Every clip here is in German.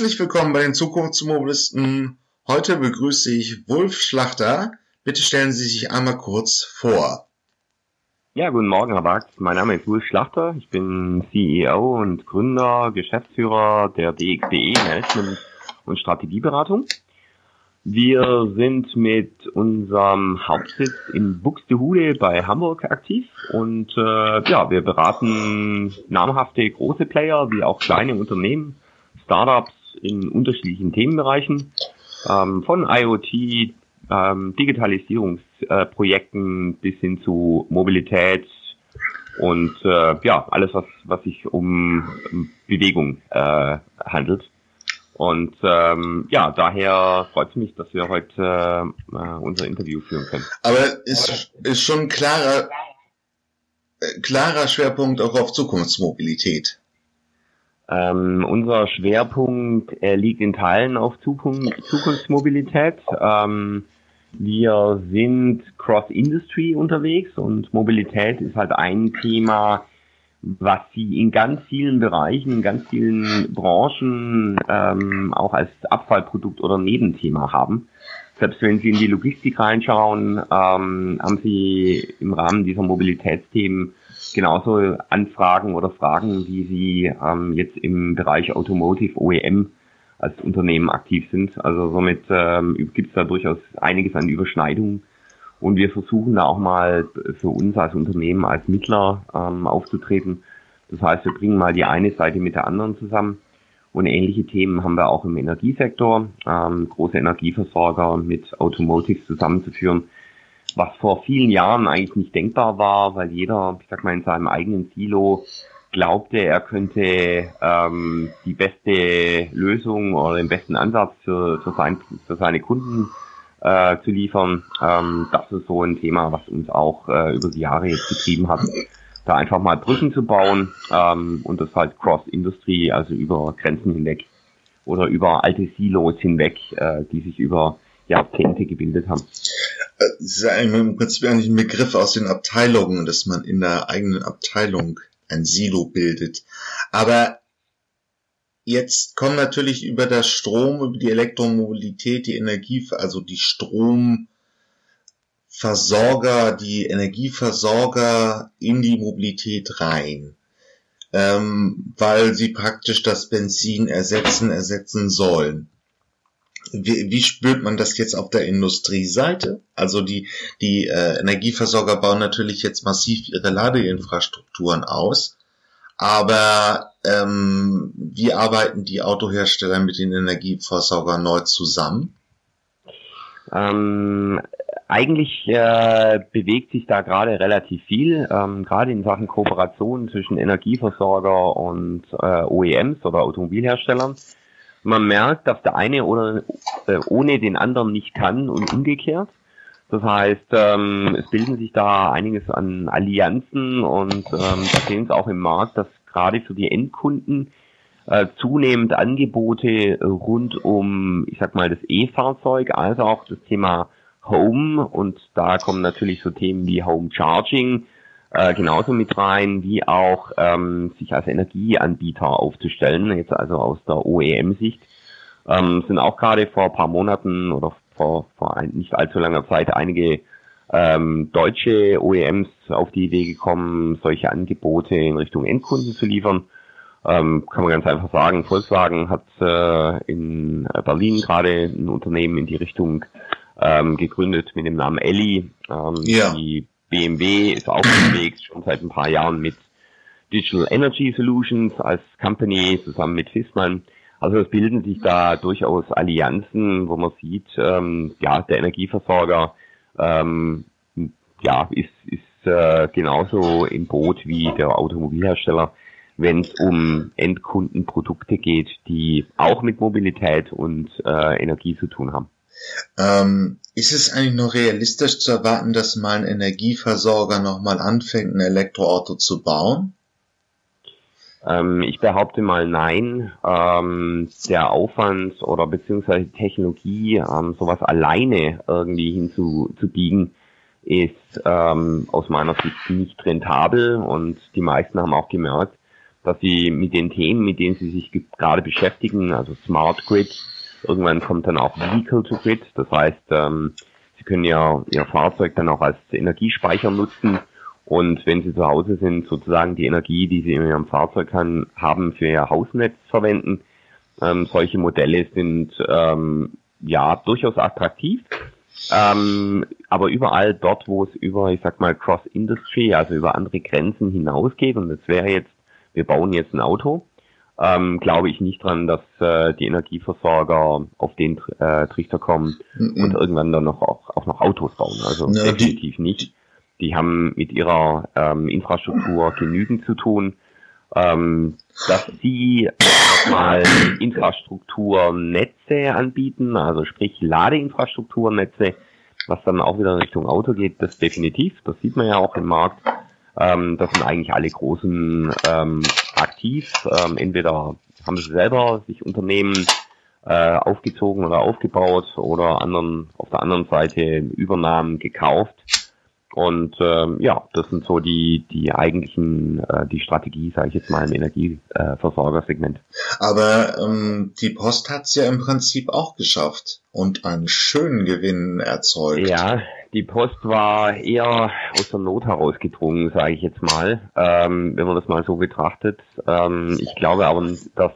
Herzlich willkommen bei den Zukunftsmobilisten. Heute begrüße ich Wolf Schlachter. Bitte stellen Sie sich einmal kurz vor. Ja, guten Morgen, Herr Wagz. Mein Name ist Wolf Schlachter. Ich bin CEO und Gründer, Geschäftsführer der DXDE Management und Strategieberatung. Wir sind mit unserem Hauptsitz in Buxtehude bei Hamburg aktiv und äh, ja, wir beraten namhafte große Player wie auch kleine Unternehmen, Startups in unterschiedlichen Themenbereichen, ähm, von IoT, ähm, Digitalisierungsprojekten äh, bis hin zu Mobilität und äh, ja, alles, was, was sich um Bewegung äh, handelt. Und ähm, ja, daher freut es mich, dass wir heute äh, unser Interview führen können. Aber ist, ist schon klarer, äh, klarer Schwerpunkt auch auf Zukunftsmobilität. Ähm, unser Schwerpunkt er liegt in Teilen auf Zukunft, Zukunftsmobilität. Ähm, wir sind Cross-Industry unterwegs und Mobilität ist halt ein Thema, was sie in ganz vielen Bereichen, in ganz vielen Branchen ähm, auch als Abfallprodukt oder Nebenthema haben. Selbst wenn Sie in die Logistik reinschauen, ähm, haben Sie im Rahmen dieser Mobilitätsthemen genauso Anfragen oder Fragen, wie Sie ähm, jetzt im Bereich Automotive OEM als Unternehmen aktiv sind. Also somit ähm, gibt es da durchaus einiges an Überschneidungen. Und wir versuchen da auch mal für uns als Unternehmen als Mittler ähm, aufzutreten. Das heißt, wir bringen mal die eine Seite mit der anderen zusammen. Und ähnliche Themen haben wir auch im Energiesektor, ähm, große Energieversorger mit Automotive zusammenzuführen, was vor vielen Jahren eigentlich nicht denkbar war, weil jeder, ich sag mal, in seinem eigenen Silo glaubte, er könnte ähm, die beste Lösung oder den besten Ansatz für, für, sein, für seine Kunden äh, zu liefern. Ähm, das ist so ein Thema, was uns auch äh, über die Jahre jetzt getrieben hat, da einfach mal Brücken zu bauen ähm, und das halt Cross-Industry, also über Grenzen hinweg oder über alte Silos hinweg, äh, die sich über Jahrzehnte gebildet haben. Das ist ja im Prinzip eigentlich ein Begriff aus den Abteilungen, dass man in der eigenen Abteilung ein Silo bildet. Aber Jetzt kommen natürlich über das Strom, über die Elektromobilität, die Energie, also die Stromversorger, die Energieversorger in die Mobilität rein, ähm, weil sie praktisch das Benzin ersetzen, ersetzen sollen. Wie, wie spürt man das jetzt auf der Industrieseite? Also die, die äh, Energieversorger bauen natürlich jetzt massiv ihre Ladeinfrastrukturen aus aber ähm, wie arbeiten die Autohersteller mit den Energieversorgern neu zusammen? Ähm, eigentlich äh, bewegt sich da gerade relativ viel, ähm, gerade in Sachen Kooperation zwischen Energieversorger und äh, OEMs oder Automobilherstellern. Man merkt, dass der eine oder äh, ohne den anderen nicht kann und umgekehrt. Das heißt, ähm, es bilden sich da einiges an Allianzen und ähm, da sehen es auch im Markt, dass gerade für die Endkunden äh, zunehmend Angebote rund um, ich sag mal, das E-Fahrzeug, also auch das Thema Home und da kommen natürlich so Themen wie Home Charging äh, genauso mit rein, wie auch ähm, sich als Energieanbieter aufzustellen, jetzt also aus der OEM-Sicht. Ähm, sind auch gerade vor ein paar Monaten oder vor, vor ein, nicht allzu langer Zeit einige ähm, deutsche OEMs auf die Idee gekommen, solche Angebote in Richtung Endkunden zu liefern. Ähm, kann man ganz einfach sagen, Volkswagen hat äh, in Berlin gerade ein Unternehmen in die Richtung ähm, gegründet mit dem Namen Elli. Ähm, ja. Die BMW ist auch unterwegs, schon seit ein paar Jahren mit Digital Energy Solutions als Company zusammen mit Fissmann. Also es bilden sich da durchaus Allianzen, wo man sieht, ähm, ja, der Energieversorger ähm, ja, ist, ist äh, genauso im Boot wie der Automobilhersteller, wenn es um Endkundenprodukte geht, die auch mit Mobilität und äh, Energie zu tun haben. Ähm, ist es eigentlich noch realistisch zu erwarten, dass mal ein Energieversorger nochmal anfängt, ein Elektroauto zu bauen? Ähm, ich behaupte mal nein. Ähm, der Aufwand oder beziehungsweise Technologie, ähm, sowas alleine irgendwie hinzubiegen, ist ähm, aus meiner Sicht nicht rentabel und die meisten haben auch gemerkt, dass sie mit den Themen, mit denen sie sich gerade beschäftigen, also Smart Grid, irgendwann kommt dann auch Vehicle to Grid, das heißt, ähm, sie können ja ihr Fahrzeug dann auch als Energiespeicher nutzen und wenn sie zu Hause sind, sozusagen die Energie, die sie in ihrem Fahrzeug haben, für ihr Hausnetz verwenden. Ähm, solche Modelle sind ähm, ja durchaus attraktiv. Ähm, aber überall dort, wo es über, ich sag mal, Cross-Industry, also über andere Grenzen hinausgeht, und das wäre jetzt, wir bauen jetzt ein Auto, ähm, glaube ich nicht dran, dass äh, die Energieversorger auf den äh, Trichter kommen mhm. und irgendwann dann noch auch, auch noch Autos bauen. Also ja, definitiv die, nicht. Die haben mit ihrer ähm, Infrastruktur genügend zu tun ähm, dass sie mal Infrastrukturnetze anbieten, also sprich Ladeinfrastrukturnetze, was dann auch wieder Richtung Auto geht, das definitiv, das sieht man ja auch im Markt. Ähm, das sind eigentlich alle großen ähm, aktiv. Ähm, entweder haben sie selber sich Unternehmen äh, aufgezogen oder aufgebaut oder anderen auf der anderen Seite Übernahmen gekauft. Und ähm, ja, das sind so die die eigentlichen äh, die Strategie, sage ich jetzt mal im Energieversorgersegment. Aber ähm, die Post hat's ja im Prinzip auch geschafft und einen schönen Gewinn erzeugt. Ja, die Post war eher aus der Not herausgedrungen, sage ich jetzt mal, ähm, wenn man das mal so betrachtet. Ähm, ich glaube aber, dass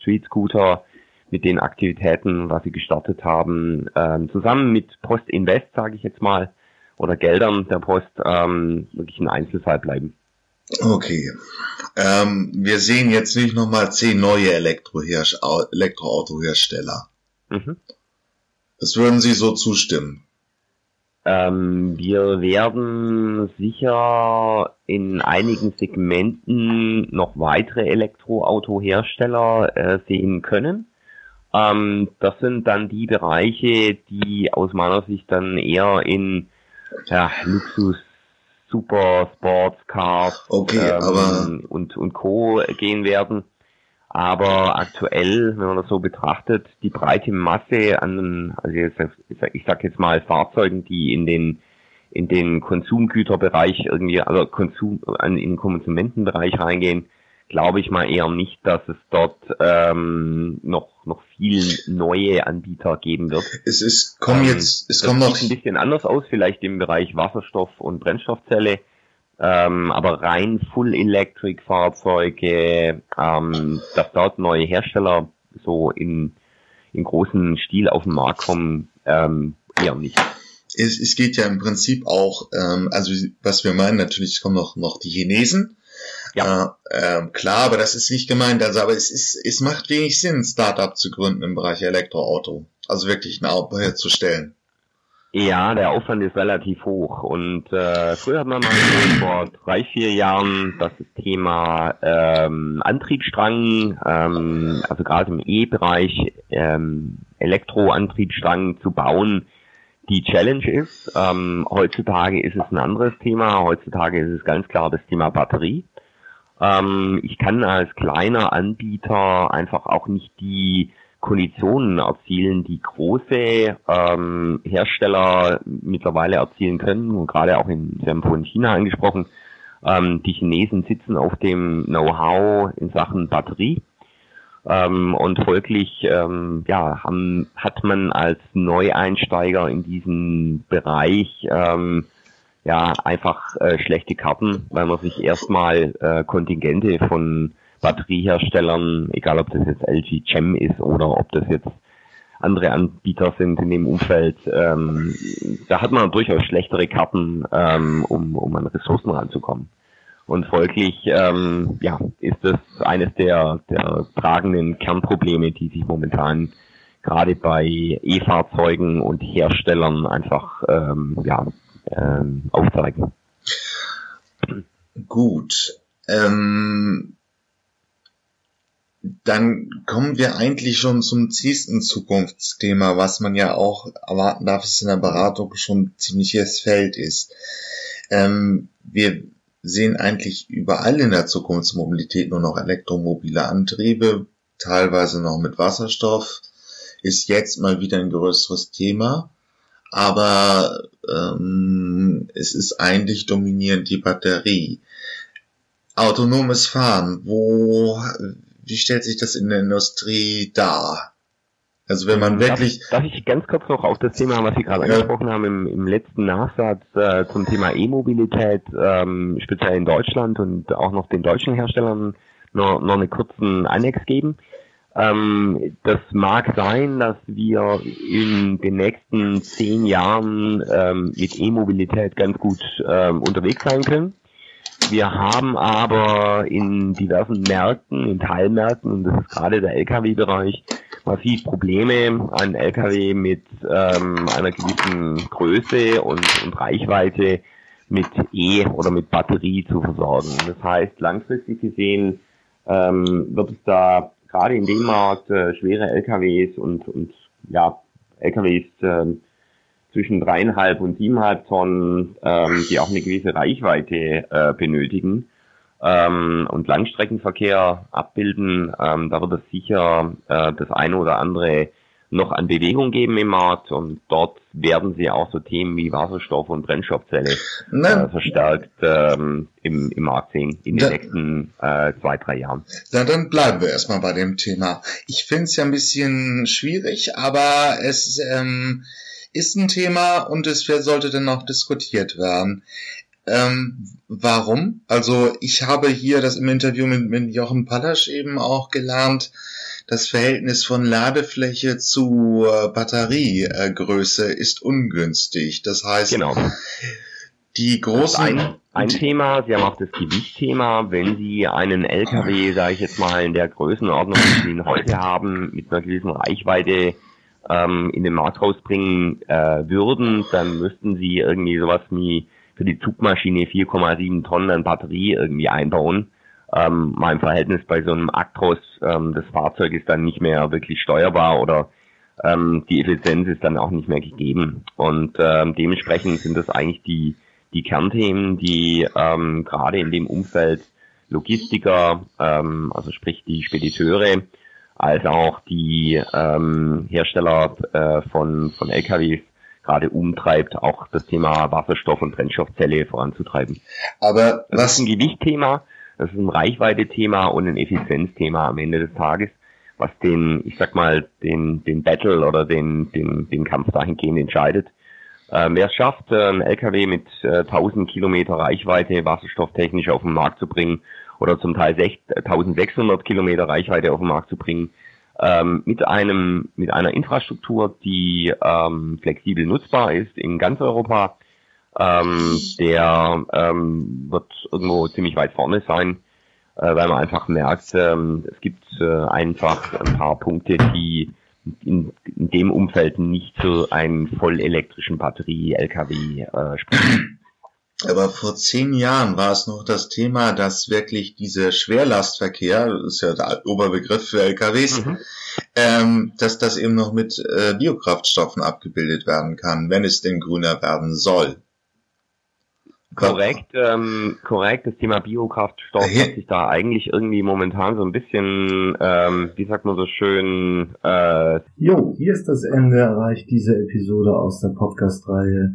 Street Scooter mit den Aktivitäten, was sie gestartet haben, ähm, zusammen mit Post Invest, sage ich jetzt mal, oder Geldern der Post ähm, wirklich ein Einzelfall bleiben. Okay. Ähm, wir sehen jetzt nicht nochmal zehn neue Elektroautohersteller. Mhm. Das würden Sie so zustimmen? Ähm, wir werden sicher in einigen Segmenten noch weitere Elektroautohersteller äh, sehen können. Ähm, das sind dann die Bereiche, die aus meiner Sicht dann eher in ja, Luxus, Super Sports Cars okay, ähm, und, und Co. gehen werden. Aber aktuell, wenn man das so betrachtet, die breite Masse an, also ich sag jetzt mal Fahrzeugen, die in den in den Konsumgüterbereich irgendwie, also Konsum, in den Konsumentenbereich reingehen, glaube ich mal eher nicht, dass es dort ähm, noch noch viel neue Anbieter geben wird. Es ist kommen ähm, jetzt es kommt noch ein bisschen anders aus, vielleicht im Bereich Wasserstoff und Brennstoffzelle, ähm, aber rein Full Electric Fahrzeuge, ähm, dass dort neue Hersteller so in in großen Stil auf den Markt kommen, ähm, eher nicht. Es, es geht ja im Prinzip auch, ähm, also was wir meinen, natürlich kommen noch noch die Chinesen, ja. Äh, äh, klar, aber das ist nicht gemeint. Also, aber es ist, es macht wenig Sinn, ein Startup zu gründen im Bereich Elektroauto. Also wirklich ein Auto herzustellen. Ja, der Aufwand ist relativ hoch. Und äh, früher hat man mal vor drei, vier Jahren das Thema ähm, Antriebsstrang, ähm, also gerade im E-Bereich ähm, Elektroantriebsstrang zu bauen, die Challenge ist. Ähm, heutzutage ist es ein anderes Thema. Heutzutage ist es ganz klar das Thema Batterie. Ähm, ich kann als kleiner Anbieter einfach auch nicht die Konditionen erzielen, die große ähm, Hersteller mittlerweile erzielen können. Und gerade auch in, Sie haben vorhin China angesprochen, ähm, die Chinesen sitzen auf dem Know-how in Sachen Batterie. Ähm, und folglich ähm, ja, haben, hat man als Neueinsteiger in diesem Bereich ähm, ja einfach äh, schlechte Karten, weil man sich erstmal äh, Kontingente von Batterieherstellern, egal ob das jetzt LG Chem ist oder ob das jetzt andere Anbieter sind in dem Umfeld, ähm, da hat man durchaus schlechtere Karten, ähm, um, um an Ressourcen ranzukommen. Und folglich ähm, ja, ist das eines der, der tragenden Kernprobleme, die sich momentan gerade bei E-Fahrzeugen und Herstellern einfach ähm, ja, ähm, aufzeigen. Gut. Ähm, dann kommen wir eigentlich schon zum nächsten Zukunftsthema, was man ja auch erwarten darf, dass in der Beratung schon ziemliches Feld ist. Ähm, wir sehen eigentlich überall in der Zukunftsmobilität nur noch elektromobile Antriebe, teilweise noch mit Wasserstoff, ist jetzt mal wieder ein größeres Thema aber ähm, es ist eigentlich dominierend die Batterie. autonomes Fahren, wo, wie stellt sich das in der Industrie dar? Also wenn man wirklich... Darf, darf ich ganz kurz noch auf das Thema, was Sie gerade ja. angesprochen haben, im, im letzten Nachsatz äh, zum Thema E-Mobilität, ähm, speziell in Deutschland und auch noch den deutschen Herstellern noch, noch einen kurzen Annex geben. Ähm, das mag sein, dass wir in den nächsten zehn Jahren ähm, mit E-Mobilität ganz gut ähm, unterwegs sein können. Wir haben aber in diversen Märkten, in Teilmärkten, und das ist gerade der Lkw-Bereich, massiv Probleme, einen Lkw mit ähm, einer gewissen Größe und, und Reichweite mit E oder mit Batterie zu versorgen. Das heißt, langfristig gesehen ähm, wird es da gerade in dem Markt äh, schwere LKWs und, und ja, LKWs äh, zwischen dreieinhalb und siebeneinhalb Tonnen, ähm, die auch eine gewisse Reichweite äh, benötigen ähm, und Langstreckenverkehr abbilden. Ähm, da wird es sicher äh, das eine oder andere noch an Bewegung geben im Markt und dort werden sie auch so Themen wie Wasserstoff und Brennstoffzelle äh, verstärkt ähm, im, im Markt sehen in den da, nächsten äh, zwei, drei Jahren. Na, dann bleiben wir erstmal bei dem Thema. Ich finde es ja ein bisschen schwierig, aber es ähm, ist ein Thema und es sollte dann noch diskutiert werden. Ähm, warum? Also ich habe hier das im Interview mit, mit Jochen Pallasch eben auch gelernt, das Verhältnis von Ladefläche zu äh, Batteriegröße äh, ist ungünstig. Das heißt, genau. die großen... Ein, ein Thema, Sie haben auch das Gewichtthema, wenn Sie einen LKW, sage ich jetzt mal, in der Größenordnung, wie Sie ihn heute haben, mit einer gewissen Reichweite ähm, in den Markt rausbringen äh, würden, dann müssten Sie irgendwie sowas wie für die Zugmaschine 4,7 Tonnen an Batterie irgendwie einbauen ähm, mein Verhältnis bei so einem Actros, ähm, das Fahrzeug ist dann nicht mehr wirklich steuerbar oder ähm, die Effizienz ist dann auch nicht mehr gegeben. Und ähm, dementsprechend sind das eigentlich die, die Kernthemen, die ähm, gerade in dem Umfeld Logistiker, ähm, also sprich die Spediteure, als auch die ähm, Hersteller äh, von, von LKWs gerade umtreibt, auch das Thema Wasserstoff und Brennstoffzelle voranzutreiben. Aber das was ist ein Gewichtthema, das ist ein Reichweite-Thema und ein Effizienzthema am Ende des Tages, was den, ich sag mal, den, den Battle oder den, den, den Kampf dahingehend entscheidet. Ähm, wer es schafft, äh, einen LKW mit äh, 1000 Kilometer Reichweite wasserstofftechnisch auf den Markt zu bringen oder zum Teil 6, 1600 Kilometer Reichweite auf den Markt zu bringen, ähm, mit einem mit einer Infrastruktur, die ähm, flexibel nutzbar ist in ganz Europa, ähm, der ähm, wird irgendwo ziemlich weit vorne sein, äh, weil man einfach merkt, ähm, es gibt äh, einfach ein paar Punkte, die in, in dem Umfeld nicht für einen voll elektrischen Batterie-LKW äh, sprechen. Aber vor zehn Jahren war es noch das Thema, dass wirklich dieser Schwerlastverkehr, das ist ja der Oberbegriff für LKWs, mhm. ähm, dass das eben noch mit äh, Biokraftstoffen abgebildet werden kann, wenn es denn grüner werden soll. Korrekt, ähm, korrekt. Das Thema Biokraftstoff hat sich da eigentlich irgendwie momentan so ein bisschen, ähm, wie sagt man so schön, äh Jo, hier ist das Ende erreicht diese Episode aus der Podcast-Reihe